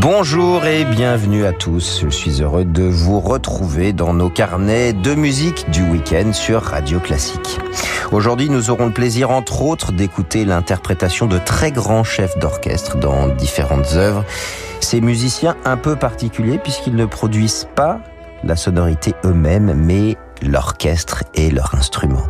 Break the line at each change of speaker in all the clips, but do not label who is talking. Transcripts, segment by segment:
Bonjour et bienvenue à tous. Je suis heureux de vous retrouver dans nos carnets de musique du week-end sur Radio Classique. Aujourd'hui, nous aurons le plaisir, entre autres, d'écouter l'interprétation de très grands chefs d'orchestre dans différentes œuvres. Ces musiciens un peu particuliers puisqu'ils ne produisent pas la sonorité eux-mêmes, mais l'orchestre et leur instrument.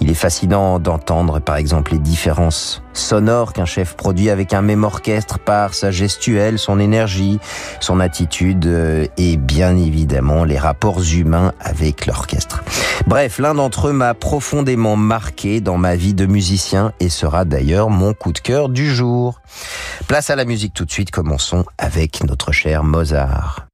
Il est fascinant d'entendre par exemple les différences sonores qu'un chef produit avec un même orchestre par sa gestuelle, son énergie, son attitude euh, et bien évidemment les rapports humains avec l'orchestre. Bref, l'un d'entre eux m'a profondément marqué dans ma vie de musicien et sera d'ailleurs mon coup de cœur du jour. Place à la musique tout de suite, commençons avec notre cher Mozart.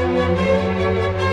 Música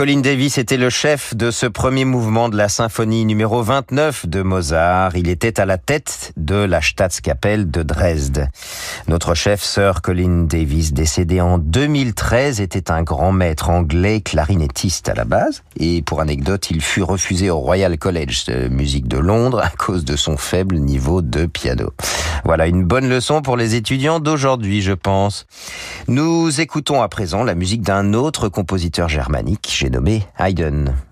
Colin Davis était le chef de ce premier mouvement de la symphonie numéro 29 de Mozart. Il était à la tête de la Staatskapelle de Dresde. Notre chef, Sir Colin Davis, décédé en 2013, était un grand maître anglais clarinettiste à la base. Et pour anecdote, il fut refusé au Royal College de musique de Londres à cause de son faible niveau de piano. Voilà une bonne leçon pour les étudiants d'aujourd'hui, je pense. Nous écoutons à présent la musique d'un autre compositeur germanique, nommé Haydn.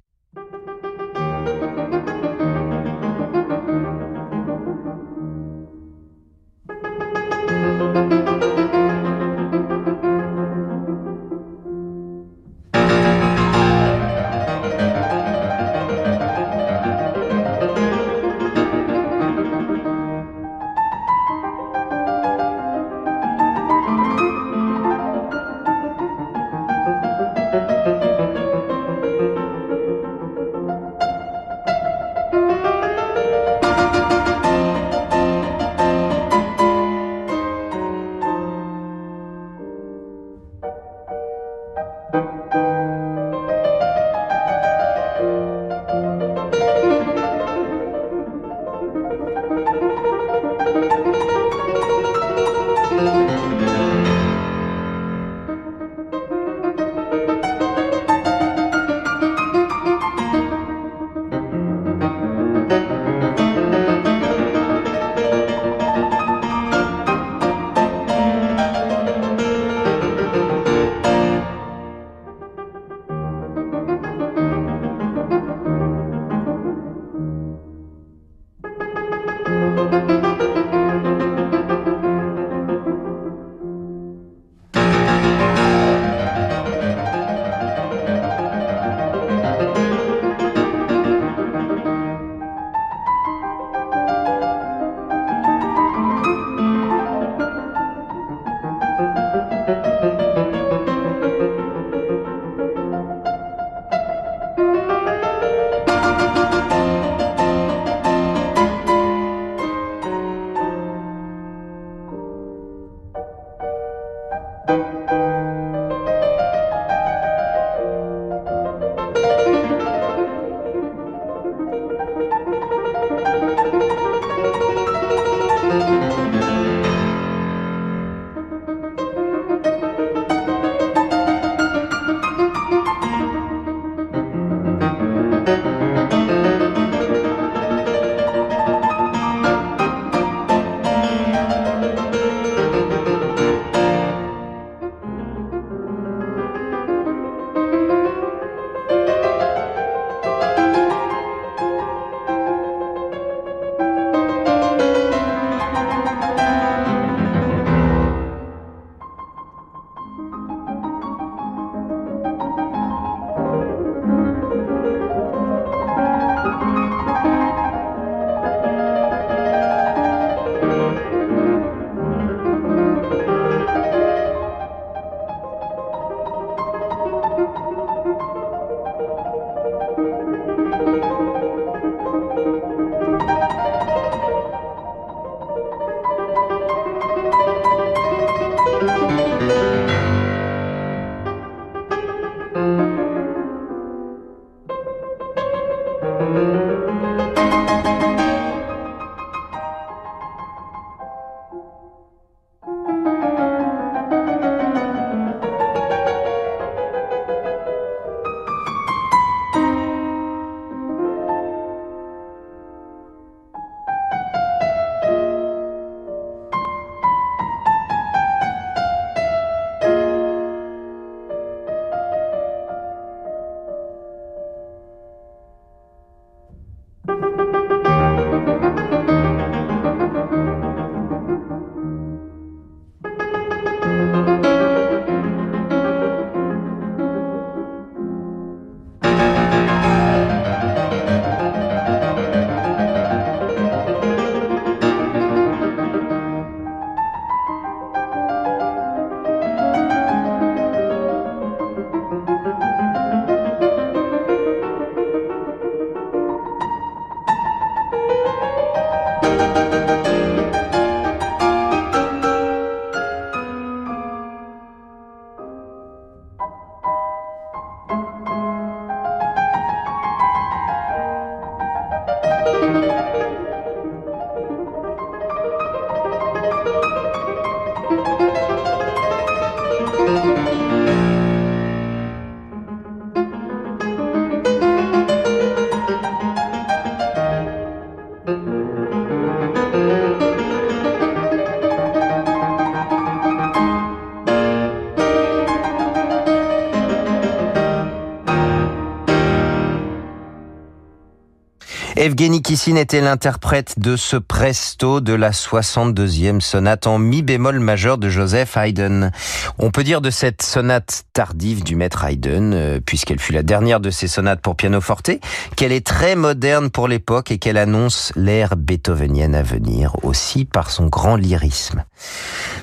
Evgeny Kissin était l'interprète de ce presto de la 62e sonate en mi bémol majeur de Joseph Haydn. On peut dire de cette sonate tardive du maître Haydn, euh, puisqu'elle fut la dernière de ses sonates pour piano forte, qu'elle est très moderne pour l'époque et qu'elle annonce l'ère beethovenienne à venir, aussi par son grand lyrisme.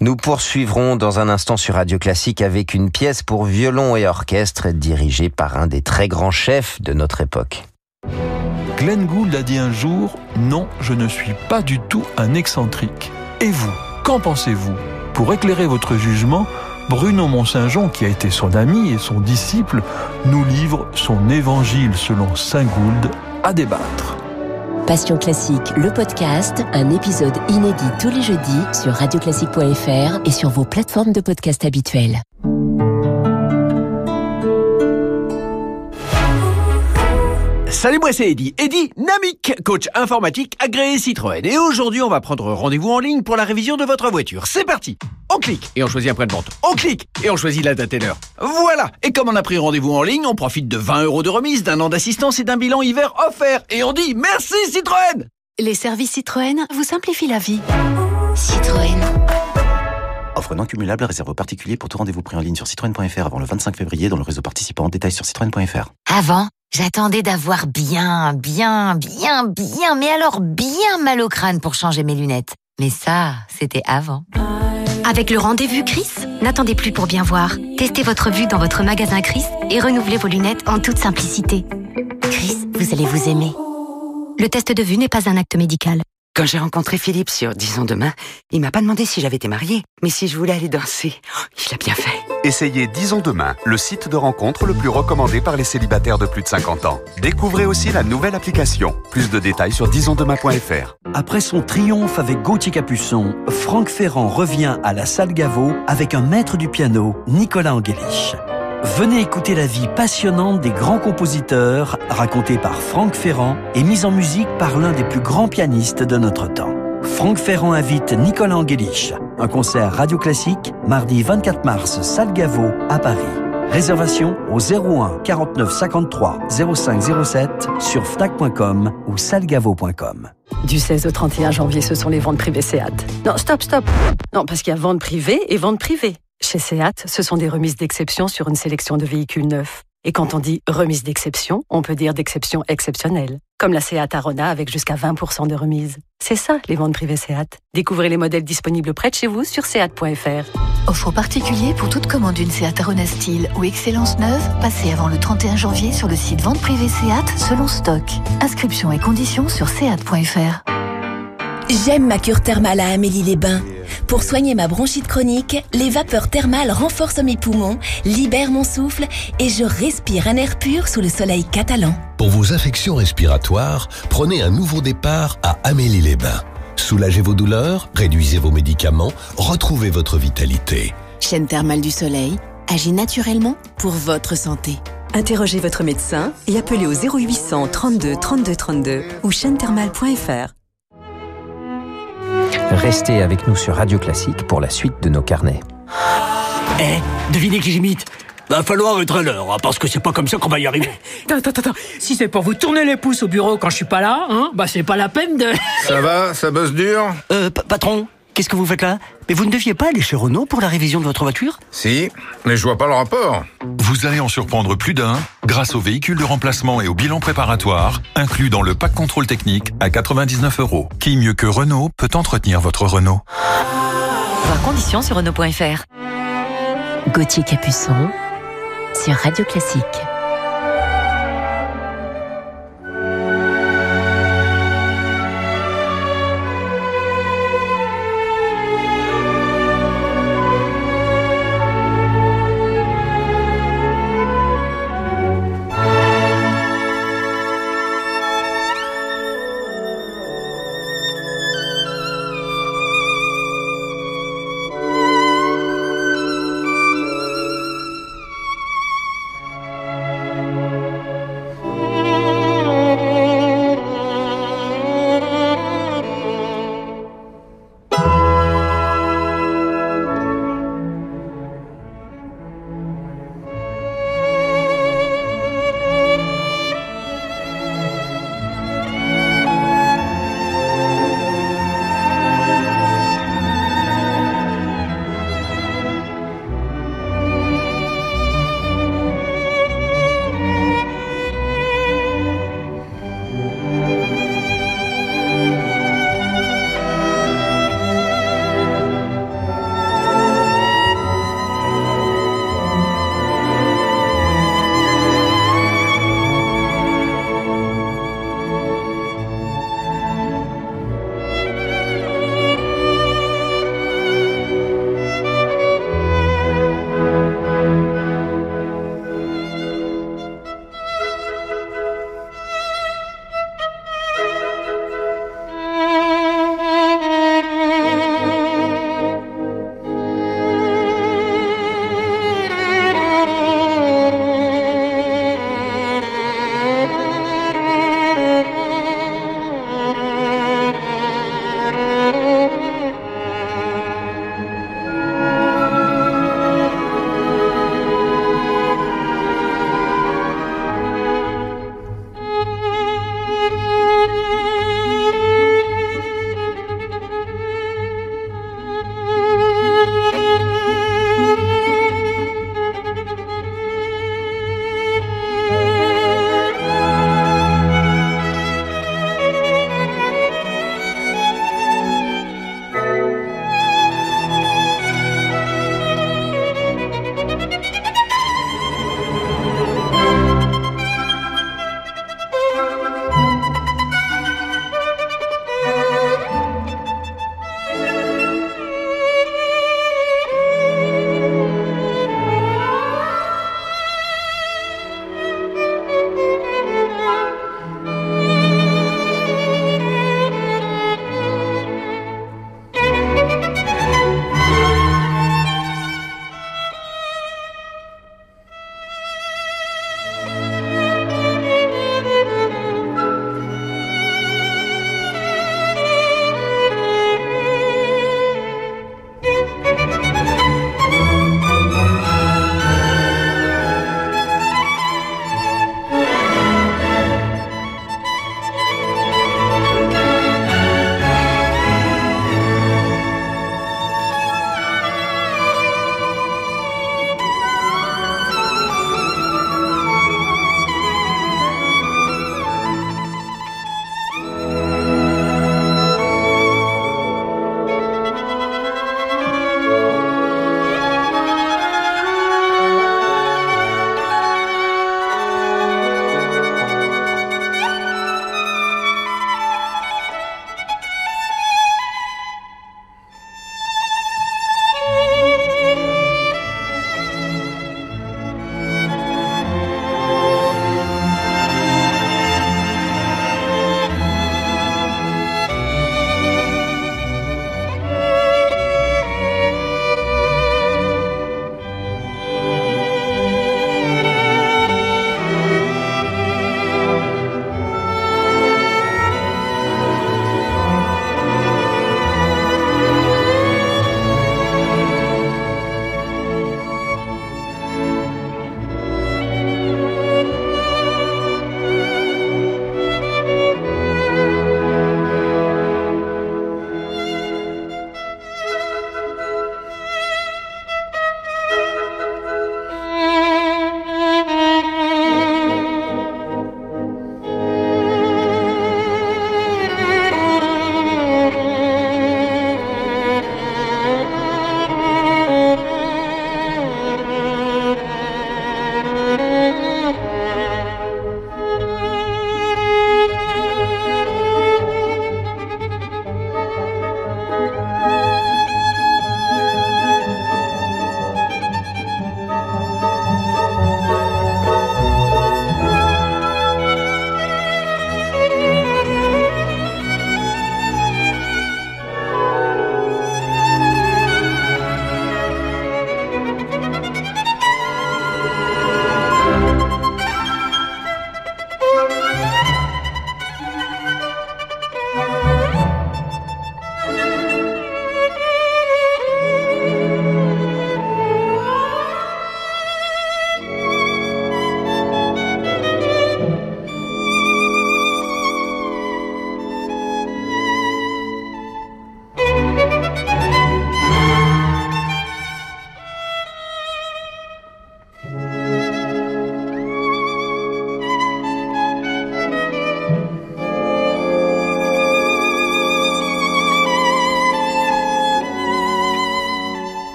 Nous poursuivrons dans un instant sur Radio Classique avec une pièce pour violon et orchestre dirigée par un des très grands chefs de notre époque.
Glenn Gould a dit un jour Non, je ne suis pas du tout un excentrique. Et vous, qu'en pensez-vous? Pour éclairer votre jugement, Bruno Mont-Saint-Jean, qui a été son ami et son disciple, nous livre son évangile selon Saint Gould à débattre.
Passion classique, le podcast, un épisode inédit tous les jeudis sur radioclassique.fr et sur vos plateformes de podcast habituelles.
Salut, moi c'est Eddy. Eddy Namic, coach informatique agréé Citroën. Et aujourd'hui, on va prendre rendez-vous en ligne pour la révision de votre voiture. C'est parti On clique et on choisit un point de vente. On clique et on choisit la date et l'heure. Voilà Et comme on a pris rendez-vous en ligne, on profite de 20 euros de remise, d'un an d'assistance et d'un bilan hiver offert. Et on dit merci Citroën
Les services Citroën vous simplifient la vie. Citroën.
Offre non cumulable réserve aux particuliers pour tout rendez-vous pris en ligne sur citroën.fr avant le 25 février dans le réseau participant. Détails sur citroën.fr.
Avant, j'attendais d'avoir bien, bien, bien, bien, mais alors bien mal au crâne pour changer mes lunettes. Mais ça, c'était avant.
Avec le rendez-vous Chris, n'attendez plus pour bien voir. Testez votre vue dans votre magasin Chris et renouvelez vos lunettes en toute simplicité.
Chris, vous allez vous aimer.
Le test de vue n'est pas un acte médical.
Quand j'ai rencontré Philippe sur Disons Demain, il m'a pas demandé si j'avais été mariée, mais si je voulais aller danser. Oh, il a bien fait.
Essayez Disons Demain, le site de rencontre le plus recommandé par les célibataires de plus de 50 ans. Découvrez aussi la nouvelle application. Plus de détails sur disonsdemain.fr.
Après son triomphe avec Gauthier Capuçon, Franck Ferrand revient à la salle Gaveau avec un maître du piano, Nicolas Angelich. Venez écouter la vie passionnante des grands compositeurs, racontée par Franck Ferrand et mise en musique par l'un des plus grands pianistes de notre temps. Franck Ferrand invite Nicolas Angelich. Un concert radio classique, mardi 24 mars, salle Gaveau, à Paris. Réservation au 01 49 53 05 07 sur fnac.com ou salgavo.com.
Du 16 au 31 janvier, ce sont les ventes privées SEAT. Non, stop, stop. Non, parce qu'il y a vente privée et vente privée. Chez SEAT, ce sont des remises d'exception sur une sélection de véhicules neufs. Et quand on dit remise d'exception, on peut dire d'exception exceptionnelle. Comme la Seat Arona avec jusqu'à 20% de remise. C'est ça, les ventes privées Seat. Découvrez les modèles disponibles près de chez vous sur seat.fr.
Offre particulier pour toute commande d'une Seat Arona Style ou Excellence neuve, passez avant le 31 janvier sur le site vente privée Seat selon stock. Inscription et conditions sur seat.fr.
J'aime ma cure thermale à Amélie-les-Bains. Pour soigner ma bronchite chronique, les vapeurs thermales renforcent mes poumons, libèrent mon souffle et je respire un air pur sous le soleil catalan.
Pour vos infections respiratoires, prenez un nouveau départ à Amélie-les-Bains. Soulagez vos douleurs, réduisez vos médicaments, retrouvez votre vitalité.
Chaîne thermale du soleil agit naturellement pour votre santé.
Interrogez votre médecin et appelez au 0800 32 32 32 ou chaînethermale.fr.
Restez avec nous sur Radio Classique pour la suite de nos carnets.
Eh, devinez qui j'imite? Va falloir être à l'heure, hein, parce que c'est pas comme ça qu'on va y arriver.
Attends, attends, attends. Si c'est pour vous tourner les pouces au bureau quand je suis pas là, hein, bah c'est pas la peine de...
Ça va? Ça bosse dur?
Euh, patron, qu'est-ce que vous faites là? Mais vous ne deviez pas aller chez Renault pour la révision de votre voiture?
Si, mais je vois pas le rapport.
Vous allez en surprendre plus d'un grâce au véhicule de remplacement et au bilan préparatoire, inclus dans le pack contrôle technique à 99 euros. Qui mieux que Renault peut entretenir votre Renault?
Voir conditions sur Renault.fr.
Gauthier Capuçon sur Radio Classique.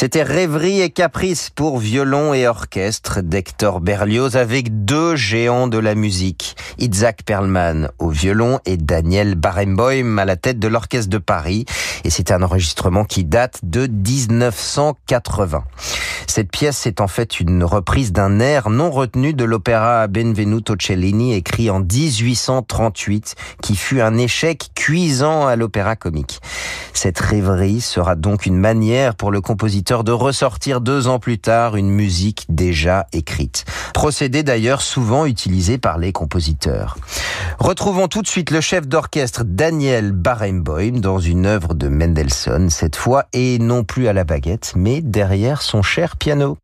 C'était Rêverie et Caprice pour violon et orchestre d'Hector Berlioz avec deux géants de la musique, Isaac Perlman au violon et Daniel Barenboim à la tête de l'orchestre de Paris. Et c'est un enregistrement qui date de 1980. Cette pièce est en fait une reprise d'un air non retenu de l'opéra Benvenuto Cellini écrit en 1838 qui fut un échec cuisant à l'opéra comique. Cette rêverie sera donc une manière pour le compositeur de ressortir deux ans plus tard une musique déjà écrite. Procédé d'ailleurs souvent utilisé par les compositeurs. Retrouvons tout de suite le chef d'orchestre Daniel Barenboim dans une œuvre de Mendelssohn, cette fois et non plus à la baguette, mais derrière son cher piano.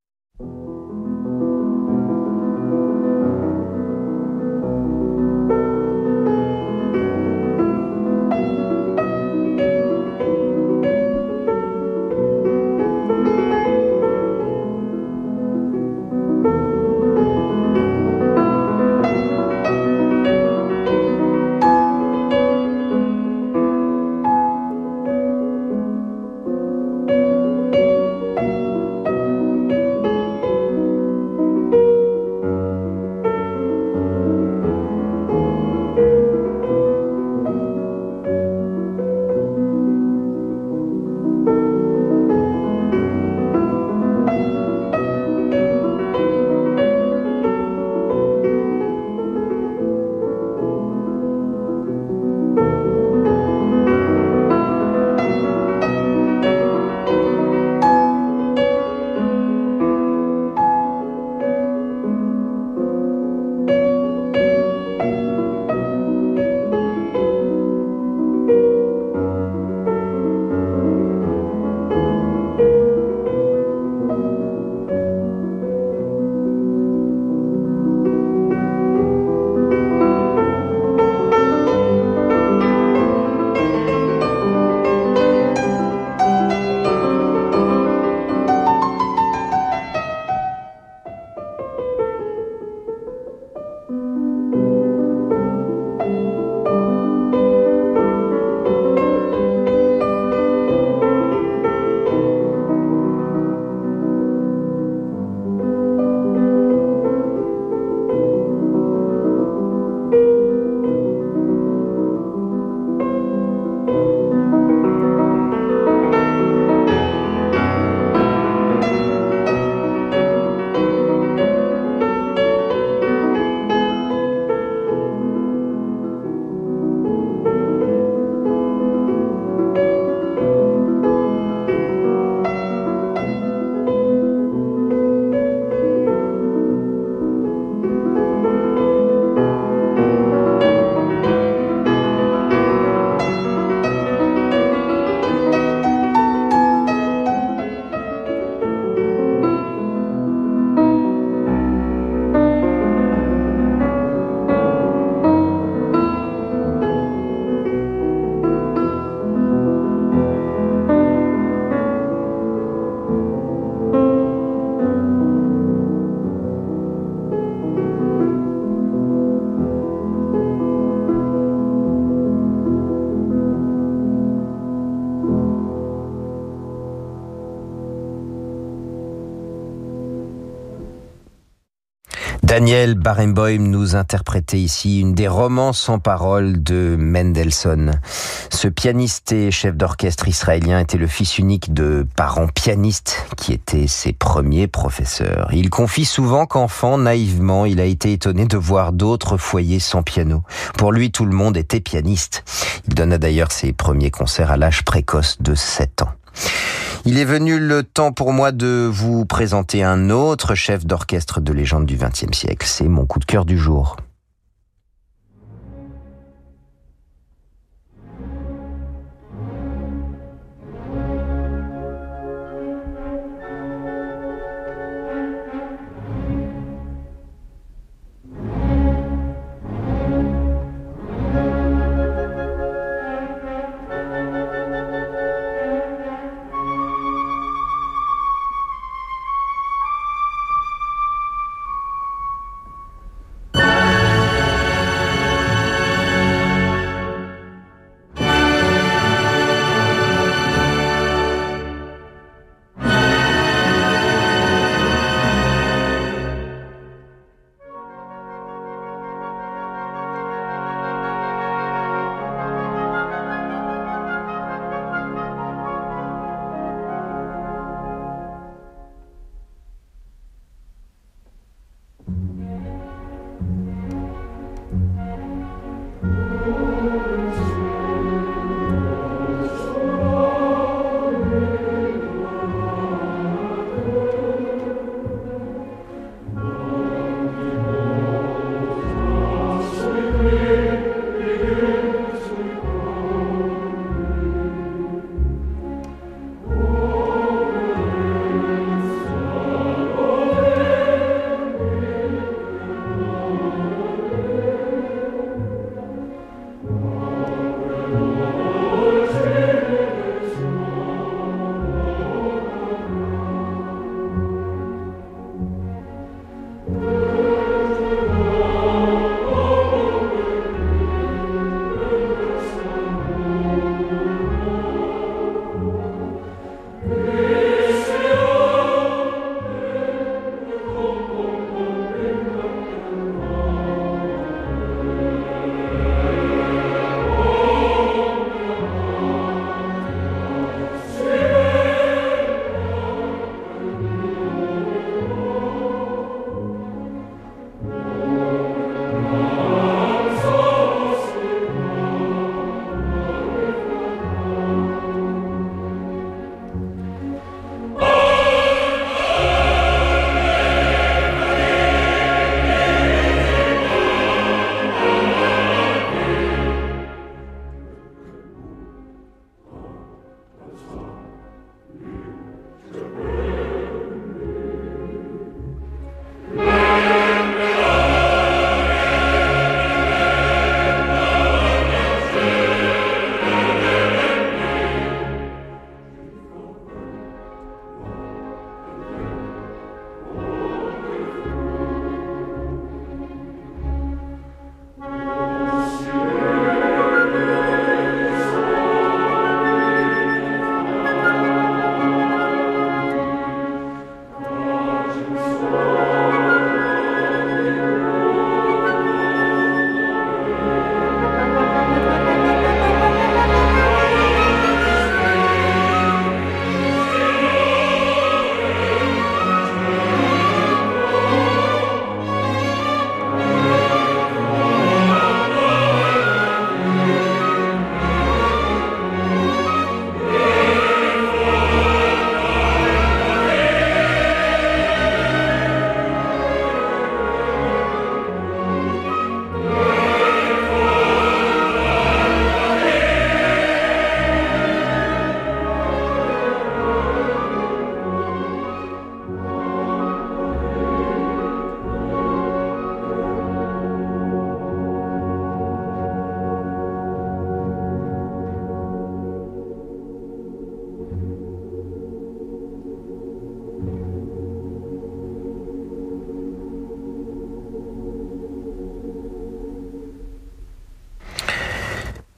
Daniel Barenboim nous interprétait ici une des romances sans parole de Mendelssohn. Ce pianiste et chef d'orchestre israélien était le fils unique de parents pianistes qui étaient ses premiers professeurs. Il confie souvent qu'enfant, naïvement, il a été étonné de voir d'autres foyers sans piano. Pour lui, tout le monde était pianiste. Il donna d'ailleurs ses premiers concerts à l'âge précoce de 7 ans. Il est venu le temps pour moi de vous présenter un autre chef d'orchestre de légende du XXe siècle. C'est mon coup de cœur du jour.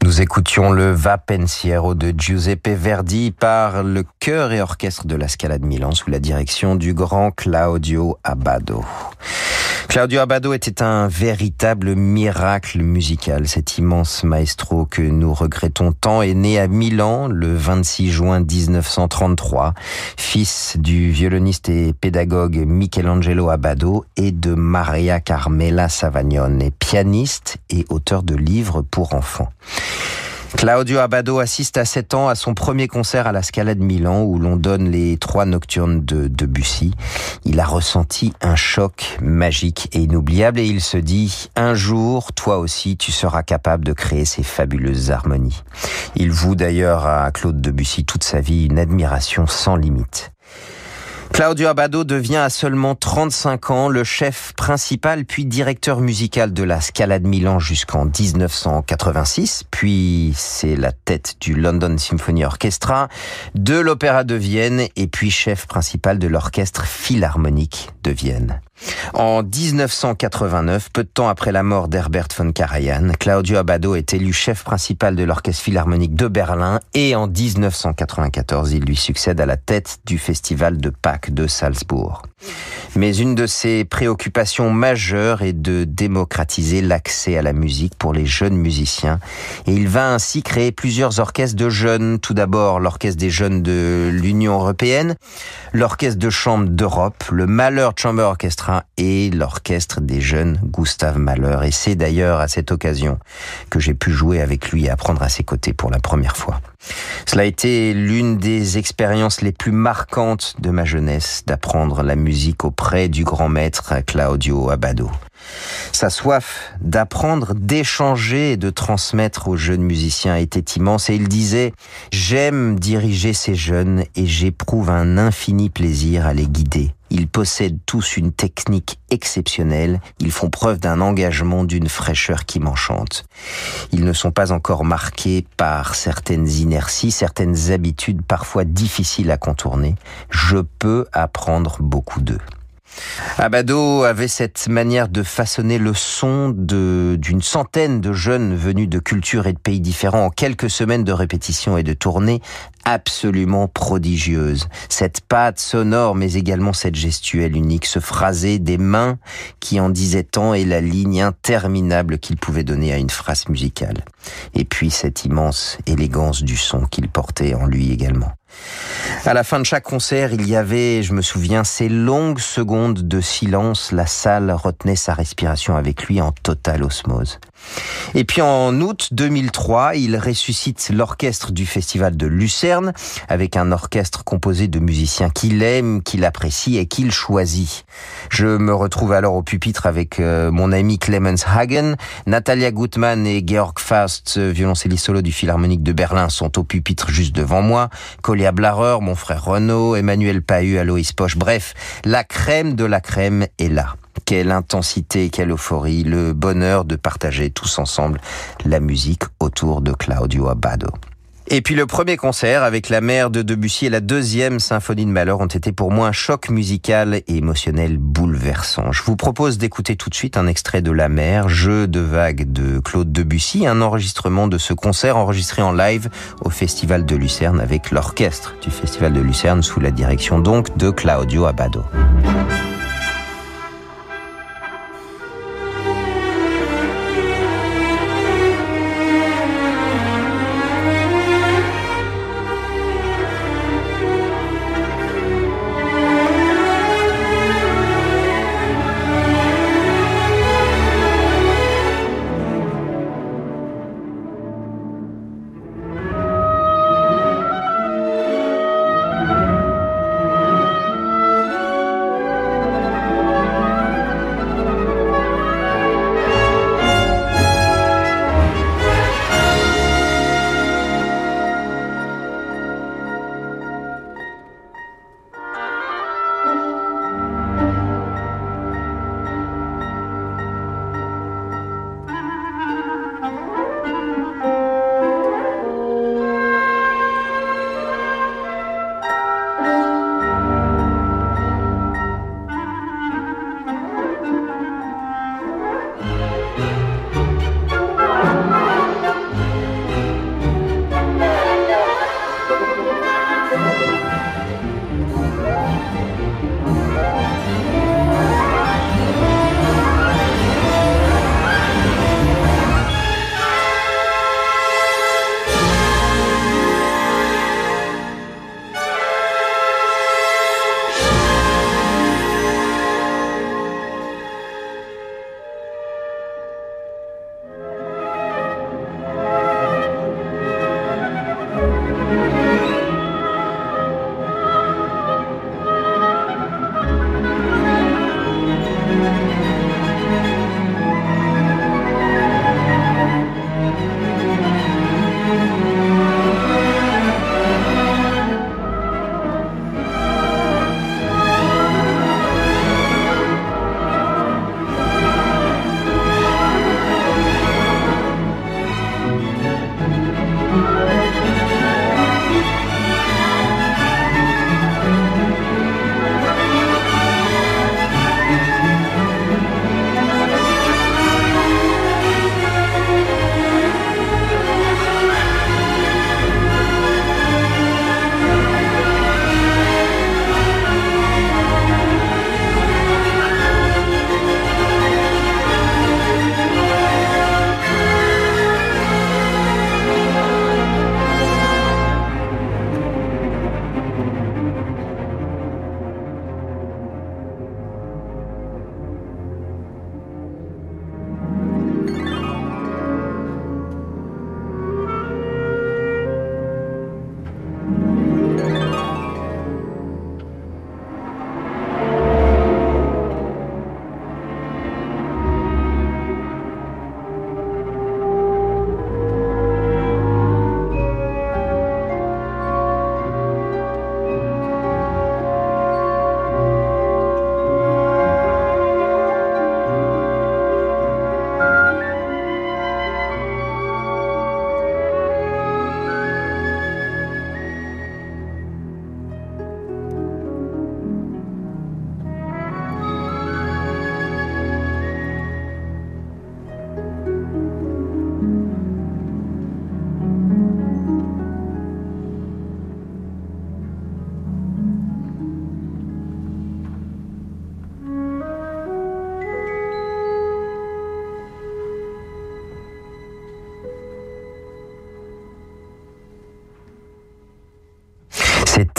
Nous écoutions le Va Pensiero de Giuseppe Verdi par le chœur et orchestre de la Scala de Milan sous la direction du grand Claudio Abbado. Claudio Abbado était un véritable miracle musical. Cet immense maestro que nous regrettons tant est né à Milan le 26 juin 1933, fils du violoniste et pédagogue Michelangelo Abbado et de Maria Carmela Savagnone, pianiste et auteur de livres pour enfants. Claudio Abbado assiste à 7 ans à son premier concert à la Scala de Milan où l'on donne les trois nocturnes de Debussy. Il a ressenti un choc magique et inoubliable et il se dit un jour, toi aussi, tu seras capable de créer ces fabuleuses harmonies. Il voue d'ailleurs à Claude Debussy toute sa vie une admiration sans limite. Claudio Abbado devient à seulement 35 ans le chef principal puis directeur musical de la Scala de Milan jusqu'en 1986, puis c'est la tête du London Symphony Orchestra, de l'Opéra de Vienne et puis chef principal de l'Orchestre Philharmonique de Vienne. En 1989, peu de temps après la mort d'Herbert von Karajan, Claudio Abbado est élu chef principal de l'Orchestre Philharmonique de Berlin et en 1994, il lui succède à la tête du Festival de Pâques de Salzbourg. Mais une de ses préoccupations majeures est de démocratiser l'accès à la musique pour les jeunes musiciens. Et il va ainsi créer plusieurs orchestres de jeunes. Tout d'abord, l'orchestre des jeunes de l'Union européenne, l'orchestre de chambre d'Europe, le Mahler Chamber Orchestra et l'orchestre des jeunes Gustave Mahler. Et c'est d'ailleurs à cette occasion que j'ai pu jouer avec lui et apprendre à ses côtés pour la première fois. Cela a été l'une des expériences les plus marquantes de ma jeunesse, d'apprendre la musique auprès du grand maître Claudio Abbado. Sa soif d'apprendre, d'échanger et de transmettre aux jeunes musiciens était immense et il disait ⁇ J'aime diriger ces jeunes et j'éprouve un infini plaisir à les guider. Ils possèdent tous une technique exceptionnelle, ils font preuve d'un engagement, d'une fraîcheur qui m'enchante. Ils ne sont pas encore marqués par certaines inerties, certaines habitudes parfois difficiles à contourner. Je peux apprendre beaucoup d'eux. Abado avait cette manière de façonner le son d'une centaine de jeunes venus de cultures et de pays différents en quelques semaines de répétition et de tournée absolument prodigieuse. Cette patte sonore, mais également cette gestuelle unique, ce phrasé des mains qui en disait tant et la ligne interminable qu'il pouvait donner à une phrase musicale. Et puis cette immense élégance du son qu'il portait en lui également. À la fin de chaque concert, il y avait, je me souviens, ces longues secondes de silence. La salle retenait sa respiration avec lui en totale osmose. Et puis en août 2003, il ressuscite l'orchestre du festival de Lucerne avec un orchestre composé de musiciens qu'il aime, qu'il apprécie et qu'il choisit. Je me retrouve alors au pupitre avec euh, mon ami Clemens Hagen, Natalia Gutmann et Georg Faust, violoncelliste solo du Philharmonique de Berlin, sont au pupitre juste devant moi. Colia Blarer, mon frère Renaud, Emmanuel Pahu, Aloïs Poche, bref, la crème de la crème est là. Quelle intensité, quelle euphorie, le bonheur de partager tous ensemble la musique autour de Claudio Abbado. Et puis le premier concert avec la mère de Debussy et la deuxième symphonie de Malheur ont été pour moi un choc musical et émotionnel bouleversant. Je vous propose d'écouter tout de suite un extrait de La mer, jeu de vagues de Claude Debussy, un enregistrement de ce concert enregistré en live au Festival de Lucerne avec l'orchestre du Festival de Lucerne sous la direction donc de Claudio Abbado.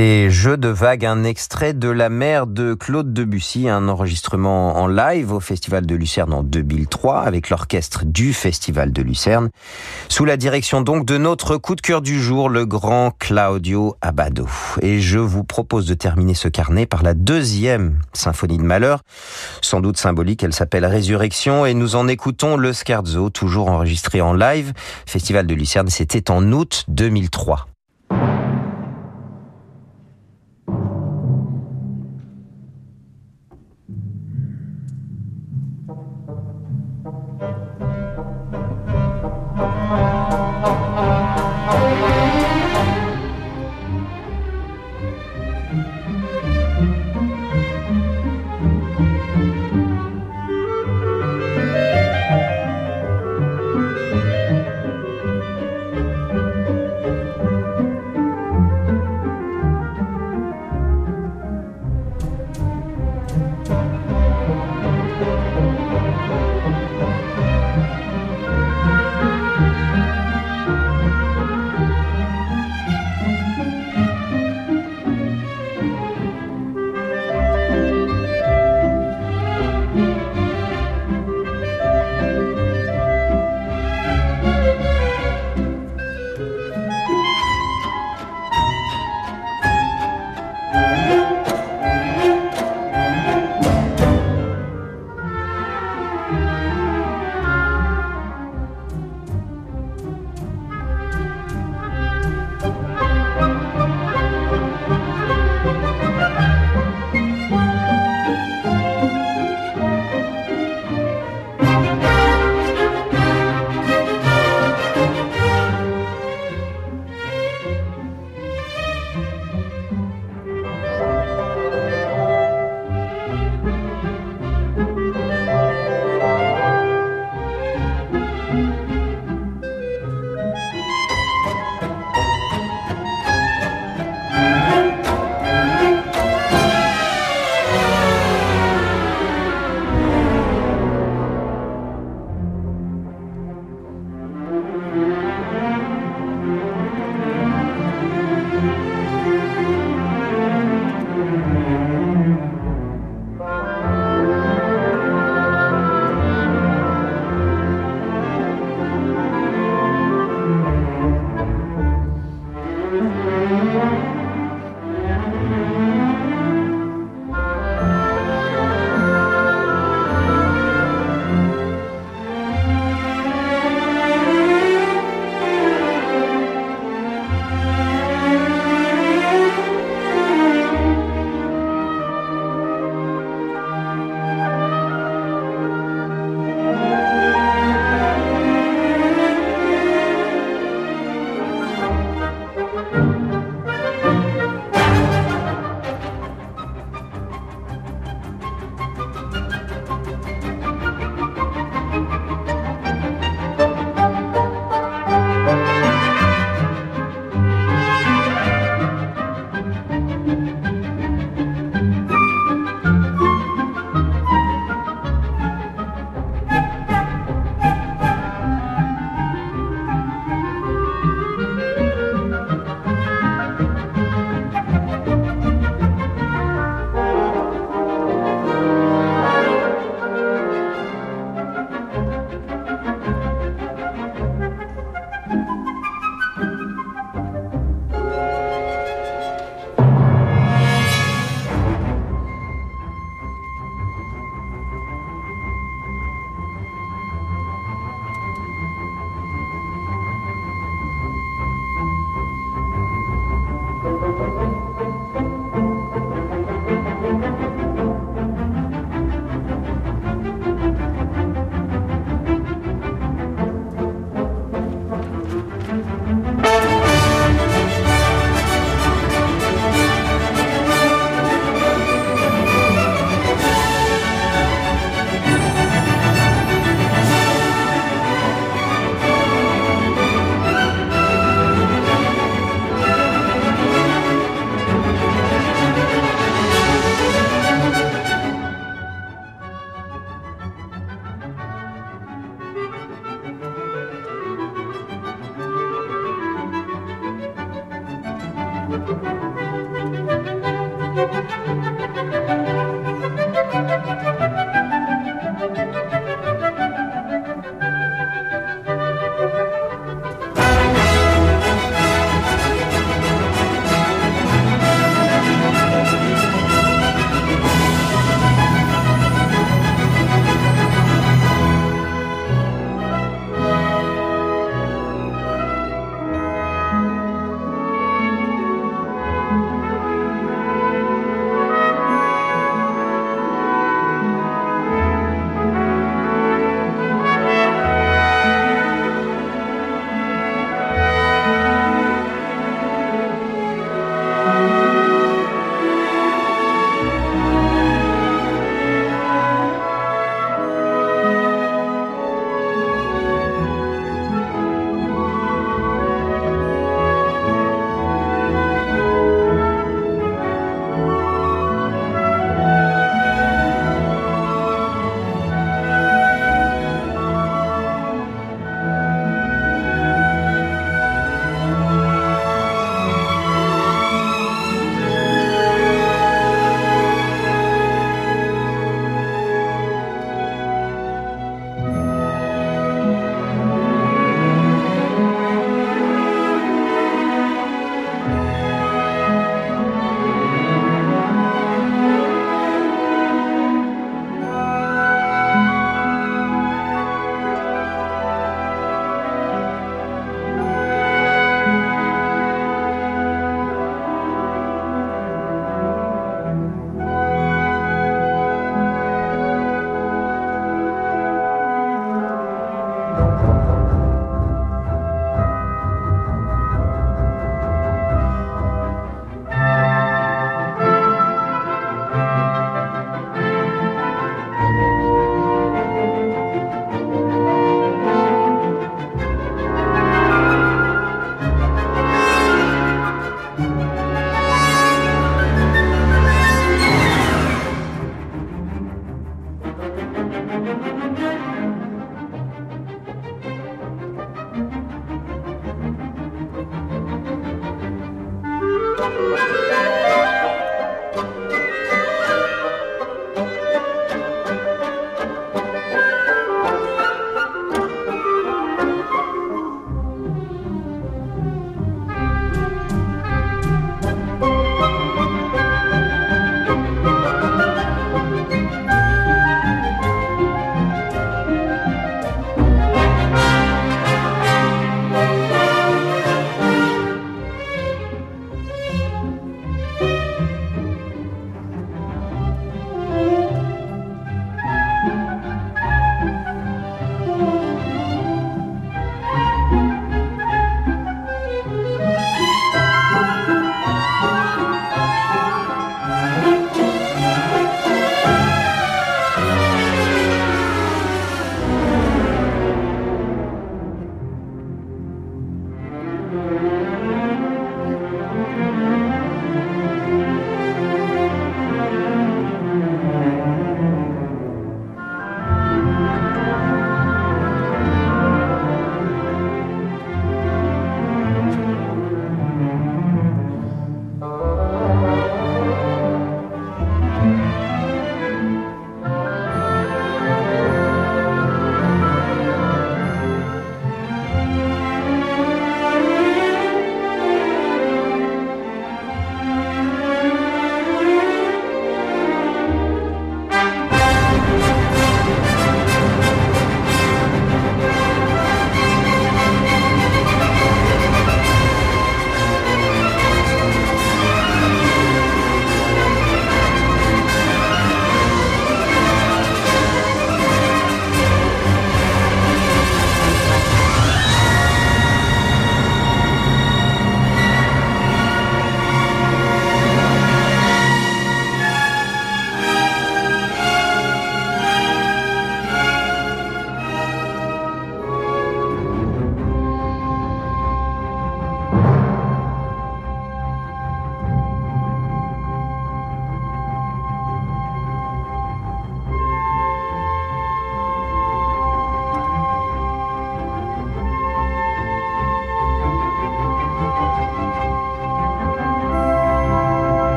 C'était Jeu de vague, un extrait de La mer de Claude Debussy, un enregistrement en live au Festival de Lucerne en 2003 avec l'orchestre du Festival de Lucerne, sous la direction donc de notre coup de cœur du jour, le grand Claudio Abbado. Et je vous propose de terminer ce carnet par la deuxième symphonie de malheur, sans doute symbolique, elle s'appelle Résurrection et nous en écoutons le Scherzo, toujours enregistré en live. Festival de Lucerne, c'était en août 2003.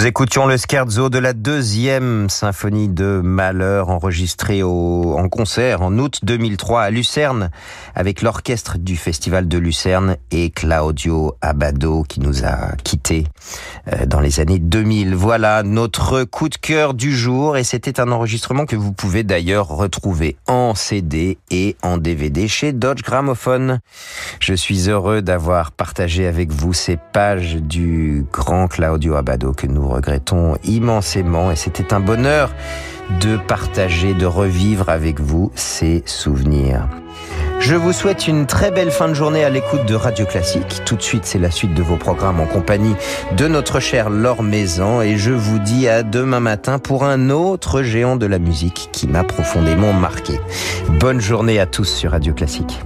Nous écoutions le scherzo de la deuxième symphonie de Malheur enregistrée en concert en août 2003 à Lucerne avec l'orchestre du Festival de Lucerne et Claudio Abado qui nous a quittés euh, dans les années 2000. Voilà notre coup de cœur du jour et c'était un enregistrement que vous pouvez d'ailleurs retrouver en CD et en DVD chez Dodge Gramophone. Je suis heureux d'avoir partagé avec vous ces pages du grand Claudio Abado que nous regrettons immensément et c'était un bonheur de partager, de revivre avec vous ces souvenirs. Je vous souhaite une très belle fin de journée à l'écoute de Radio Classique. Tout de suite, c'est la suite de vos programmes en compagnie de notre cher Laure Maison et je vous dis à demain matin pour un autre géant de la musique qui m'a profondément marqué. Bonne journée à tous sur Radio Classique.